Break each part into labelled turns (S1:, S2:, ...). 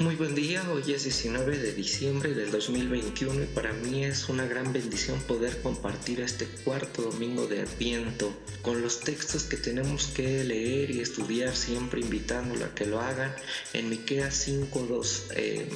S1: Muy buen día, hoy es 19 de diciembre del 2021 y para mí es una gran bendición poder compartir este cuarto domingo de Adviento con los textos que tenemos que leer y estudiar siempre invitándolo a que lo hagan en Miqueas 5, 2,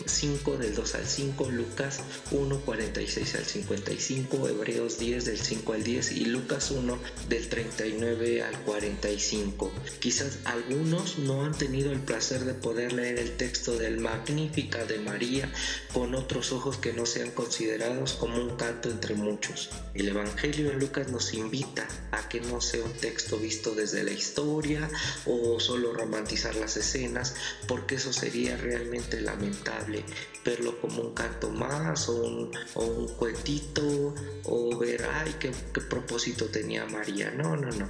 S1: 5 del 2 al 5, Lucas 1, 46 al 55, Hebreos 10 del 5 al 10 y Lucas 1 del 39 al 45. Quizás algunos no han tenido el placer de poder leer el texto del magnífica de María con otros ojos que no sean considerados como un canto entre muchos. El Evangelio de Lucas nos invita a que no sea un texto visto desde la historia o solo romantizar las escenas, porque eso sería realmente lamentable, verlo como un canto más o un, o cuentito o ver, ay, qué, qué propósito tenía María. No, no, no.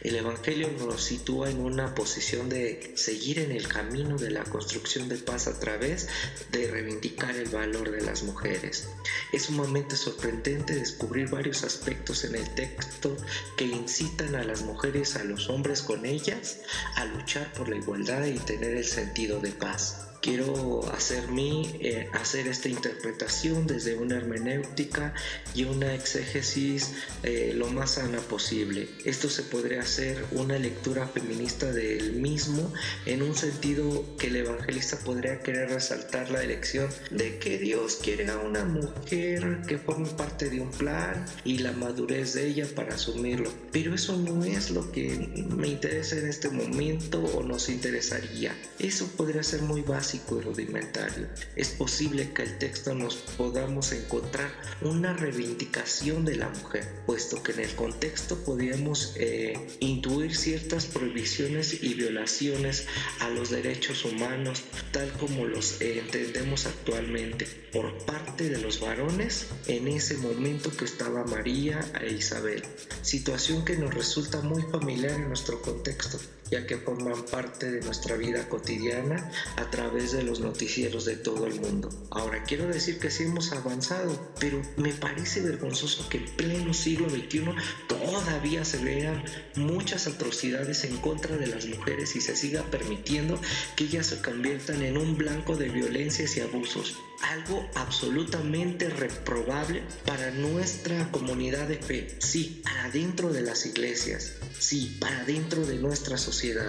S1: El Evangelio nos sitúa en una posición de seguir en el camino de la construcción de paz a través de reivindicar el valor de las mujeres. Es sumamente sorprendente descubrir varios aspectos en el texto que incitan a las mujeres, a los hombres con ellas, a luchar por la igualdad y tener el sentido de paz quiero hacer mi, eh, hacer esta interpretación desde una hermenéutica y una exégesis eh, lo más sana posible. Esto se podría hacer una lectura feminista del mismo en un sentido que el evangelista podría querer resaltar la elección de que Dios quiere a una mujer que forme parte de un plan y la madurez de ella para asumirlo. Pero eso no es lo que me interesa en este momento o nos interesaría. Eso podría ser muy básico y rudimentario. Es posible que el texto nos podamos encontrar una reivindicación de la mujer, puesto que en el contexto podíamos eh, intuir ciertas prohibiciones y violaciones a los derechos humanos, tal como los entendemos actualmente, por parte de los varones en ese momento que estaba María e Isabel, situación que nos resulta muy familiar en nuestro contexto ya que forman parte de nuestra vida cotidiana a través de los noticieros de todo el mundo. Ahora, quiero decir que sí hemos avanzado, pero me parece vergonzoso que en pleno siglo XXI todavía se vean muchas atrocidades en contra de las mujeres y se siga permitiendo que ellas se conviertan en un blanco de violencias y abusos. Algo absolutamente reprobable para nuestra comunidad de fe. Sí, adentro de las iglesias. Sí, para dentro de nuestra sociedad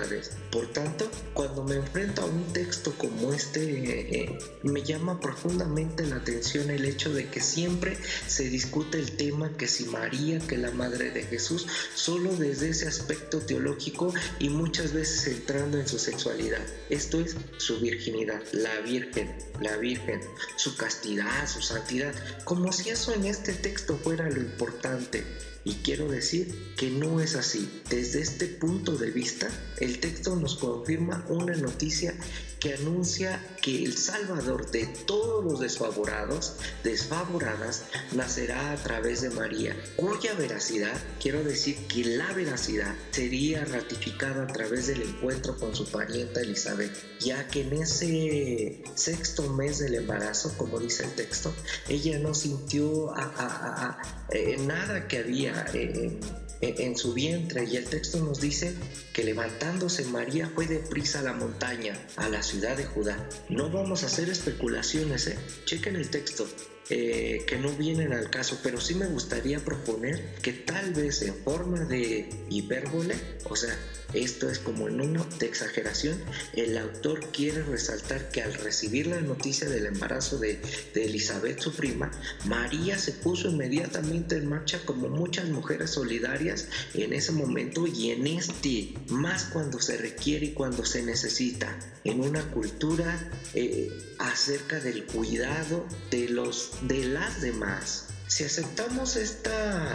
S1: por tanto, cuando me enfrento a un texto como este, eh, me llama profundamente la atención el hecho de que siempre se discute el tema que si María, que la madre de Jesús, solo desde ese aspecto teológico y muchas veces entrando en su sexualidad. Esto es su virginidad, la Virgen, la Virgen, su castidad, su santidad, como si eso en este texto fuera lo importante. Y quiero decir que no es así. Desde este punto de vista, el texto nos confirma una noticia que anuncia que el Salvador de todos los desfavorados, desfavoradas, nacerá a través de María, cuya veracidad, quiero decir que la veracidad sería ratificada a través del encuentro con su parienta Elizabeth, ya que en ese sexto mes del embarazo, como dice el texto, ella no sintió eh, nada que había eh, en su vientre y el texto nos dice que levantándose María fue deprisa a la montaña, a la ciudad de Judá. No vamos a hacer especulaciones, ¿eh? chequen el texto. Eh, que no vienen al caso, pero sí me gustaría proponer que tal vez en forma de hipérbole, o sea, esto es como en uno de exageración, el autor quiere resaltar que al recibir la noticia del embarazo de, de Elizabeth, su prima, María se puso inmediatamente en marcha como muchas mujeres solidarias en ese momento y en este, más cuando se requiere y cuando se necesita, en una cultura eh, acerca del cuidado de los de las demás. Si aceptamos esta,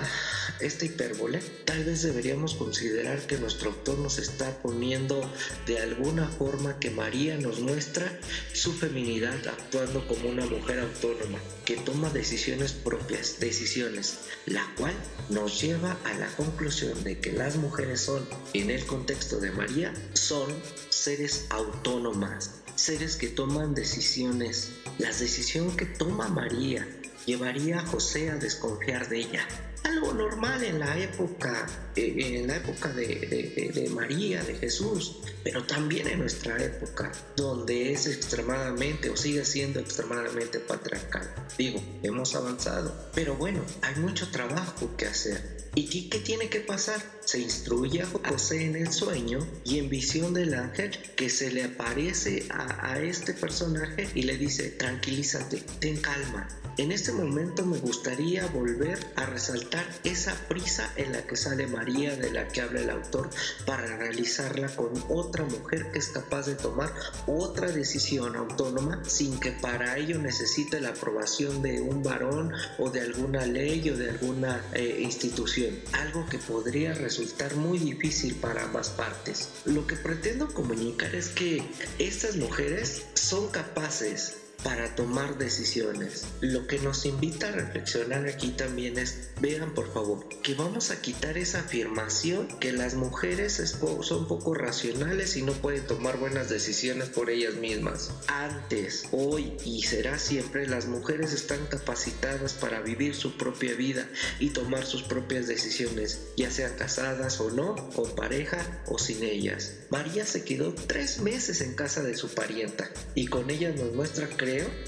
S1: esta hipérbole, tal vez deberíamos considerar que nuestro autor nos está poniendo de alguna forma que María nos muestra su feminidad actuando como una mujer autónoma que toma decisiones propias, decisiones, la cual nos lleva a la conclusión de que las mujeres son, en el contexto de María, son seres autónomas, seres que toman decisiones. La decisión que toma María llevaría a José a desconfiar de ella. Algo normal en la época, eh, en la época de, de, María, de Jesús, pero también en nuestra época, donde es extremadamente o sigue siendo extremadamente patriarcal. Digo, hemos avanzado, pero bueno, hay mucho trabajo que hacer. ¿Y qué tiene que pasar? Se instruye a José en el sueño y en visión del ángel que se le aparece a, a este personaje y le dice, tranquilízate, ten calma, en este momento me gustaría volver a resaltar esa prisa en la que sale María de la que habla el autor para realizarla con otra mujer que es capaz de tomar otra decisión autónoma sin que para ello necesite la aprobación de un varón o de alguna ley o de alguna eh, institución. Algo que podría resultar muy difícil para ambas partes. Lo que pretendo comunicar es que estas mujeres son capaces para tomar decisiones. Lo que nos invita a reflexionar aquí también es, vean por favor, que vamos a quitar esa afirmación que las mujeres son poco racionales y no pueden tomar buenas decisiones por ellas mismas. Antes, hoy y será siempre, las mujeres están capacitadas para vivir su propia vida y tomar sus propias decisiones, ya sean casadas o no, con pareja o sin ellas. María se quedó tres meses en casa de su parienta y con ella nos muestra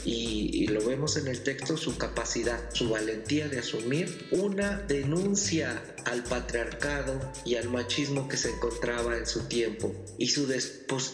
S1: y, lo vemos en el texto, su capacidad, su valentía de asumir una denuncia al patriarcado y al machismo que se encontraba en su tiempo y su,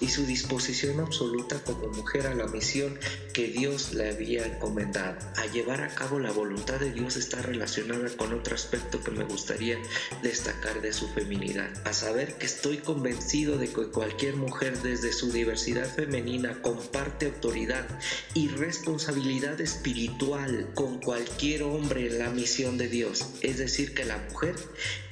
S1: y su disposición absoluta como mujer a la misión que Dios le había encomendado. A llevar a cabo la voluntad de Dios está relacionada con otro aspecto que me gustaría destacar de su feminidad, a saber que estoy convencido de que cualquier mujer desde su diversidad femenina comparte autoridad y responsabilidad espiritual con cualquier hombre en la misión de Dios. Es decir, que la mujer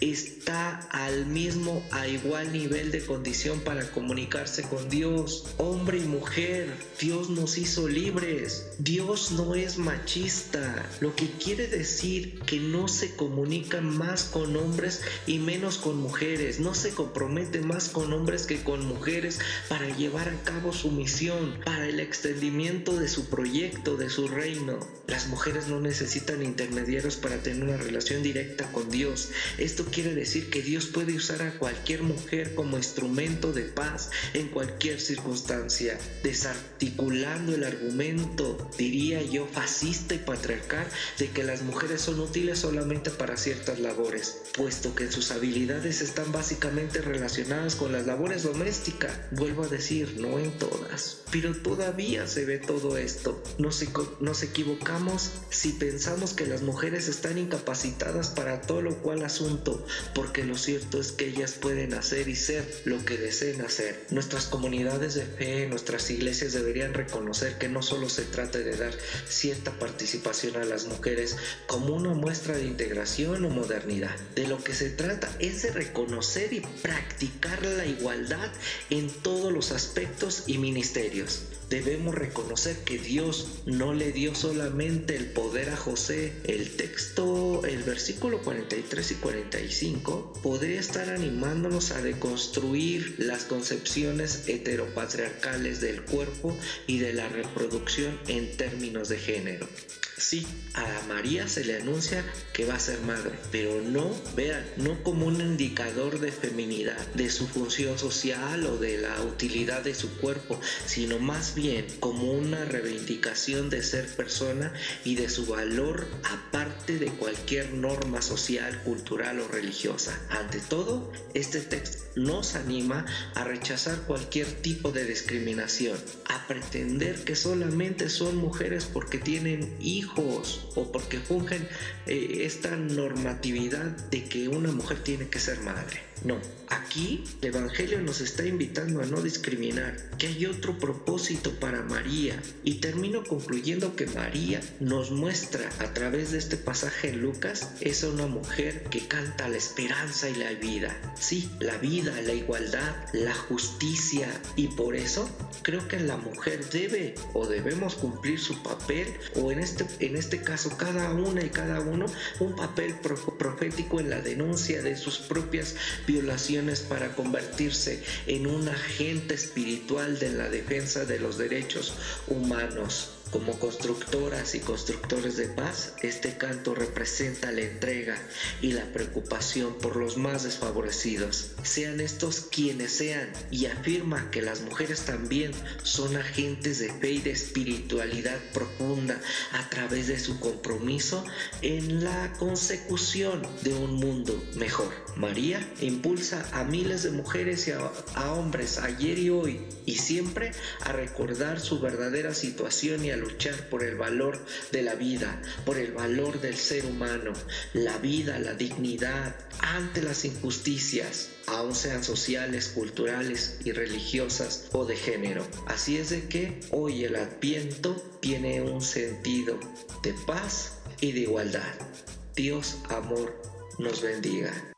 S1: está al mismo, a igual nivel de condición para comunicarse con Dios. Hombre y mujer, Dios nos hizo libres. Dios no es machista, lo que quiere decir que no se comunica más con hombres y menos con mujeres. No se compromete más con hombres que con mujeres para llevar a cabo su misión, para el extendimiento de su proyecto, de su reino. Las mujeres no necesitan intermediarios para tener una relación directa con Dios. Esto quiere decir que Dios puede usar a cualquier mujer como instrumento de paz en cualquier circunstancia, desarticulando el argumento, diría yo, fascista y patriarcal de que las mujeres son útiles solamente para ciertas labores, puesto que sus habilidades están básicamente relacionadas con las labores domésticas. Vuelvo a decir, no en todas, pero todavía se ve todo esto. Nos, nos equivocamos si pensamos que las mujeres están incapacitadas para todo lo cual asunto, porque lo cierto es que ellas pueden hacer y ser lo que deseen hacer. Nuestras comunidades de fe, nuestras iglesias deberían reconocer que no solo se trata de dar cierta participación a las mujeres como una muestra de integración o modernidad. De lo que se trata es de reconocer y practicar la igualdad en todos los aspectos y ministerios. Debemos reconocer que Dios no le dio solamente el poder a José. El texto, el versículo 43 y 45 podría estar animándonos a deconstruir las concepciones heteropatriarcales del cuerpo y de la reproducción en términos de género. Sí, a María se le anuncia que va a ser madre, pero no, vean, no como un indicador de feminidad, de su función social o de la utilidad de su cuerpo, sino más bien como una reivindicación de ser persona y de su valor aparte de cualquier norma social, cultural o religiosa. Ante todo, este texto nos anima a rechazar cualquier tipo de discriminación, a pretender que solamente son mujeres porque tienen hijos o porque fungen eh, esta normatividad de que una mujer tiene que ser madre. No, aquí el Evangelio nos está invitando a no discriminar, que hay otro propósito para María. Y termino concluyendo que María nos muestra a través de este pasaje en Lucas, es una mujer que canta la esperanza y la vida. Sí, la vida, la igualdad, la justicia. Y por eso creo que la mujer debe o debemos cumplir su papel, o en este, en este caso cada una y cada uno, un papel profético en la denuncia de sus propias violaciones para convertirse en un agente espiritual de la defensa de los derechos humanos. Como constructoras y constructores de paz, este canto representa la entrega y la preocupación por los más desfavorecidos, sean estos quienes sean, y afirma que las mujeres también son agentes de fe y de espiritualidad profunda a través de su compromiso en la consecución de un mundo mejor. María impulsa a miles de mujeres y a, hombres ayer y hoy y siempre a recordar su verdadera situación y a luchar por el valor de la vida, por el valor del ser humano, la vida, la dignidad ante las injusticias, aun sean sociales, culturales y religiosas o de género. Así es de que hoy el adviento tiene un sentido de paz y de igualdad. Dios, amor, nos bendiga.